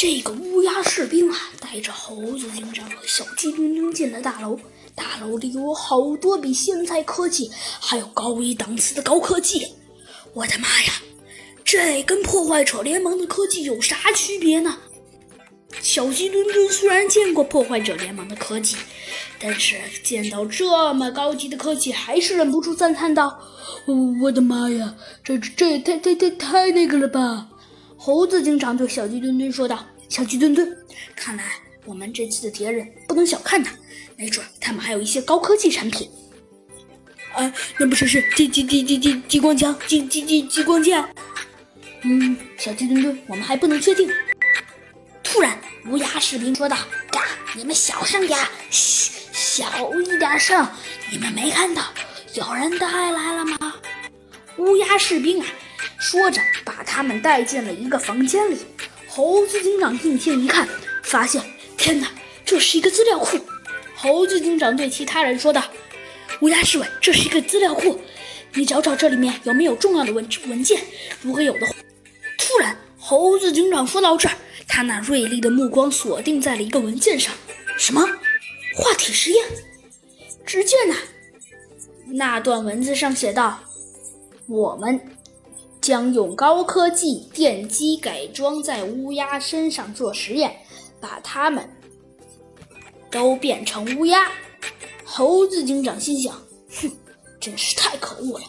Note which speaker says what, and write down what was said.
Speaker 1: 这个乌鸦士兵啊，带着猴子警长和小鸡墩墩进了大楼。大楼里有好多比现在科技还要高一档次的高科技。我的妈呀，这跟破坏者联盟的科技有啥区别呢？小鸡墩墩虽然见过破坏者联盟的科技，但是见到这么高级的科技，还是忍不住赞叹道：“我的妈呀，这这也太太太太那个了吧！”猴子经常对小鸡墩墩说道：“小鸡墩墩，看来我们这次的敌人不能小看他，没准他们还有一些高科技产品。”啊，那不是是激激激激激激光枪、激激激激光剑？嗯，小鸡墩墩，我们还不能确定。突然，乌鸦士兵说道：“嘎，你们小声点，嘘，小一点声。你们没看到有人带来了吗？”乌鸦士兵啊，说着把他们带进了一个房间里。猴子警长定睛一看，发现，天哪，这是一个资料库。猴子警长对其他人说道：“乌鸦侍卫，这是一个资料库，你找找这里面有没有重要的文文件。如果有的话。”突然，猴子警长说到这儿。他那锐利的目光锁定在了一个文件上，什么？化体实验？只见呐，那段文字上写道：“我们将用高科技电机改装在乌鸦身上做实验，把它们都变成乌鸦。”猴子警长心想：“哼，真是太可恶了。”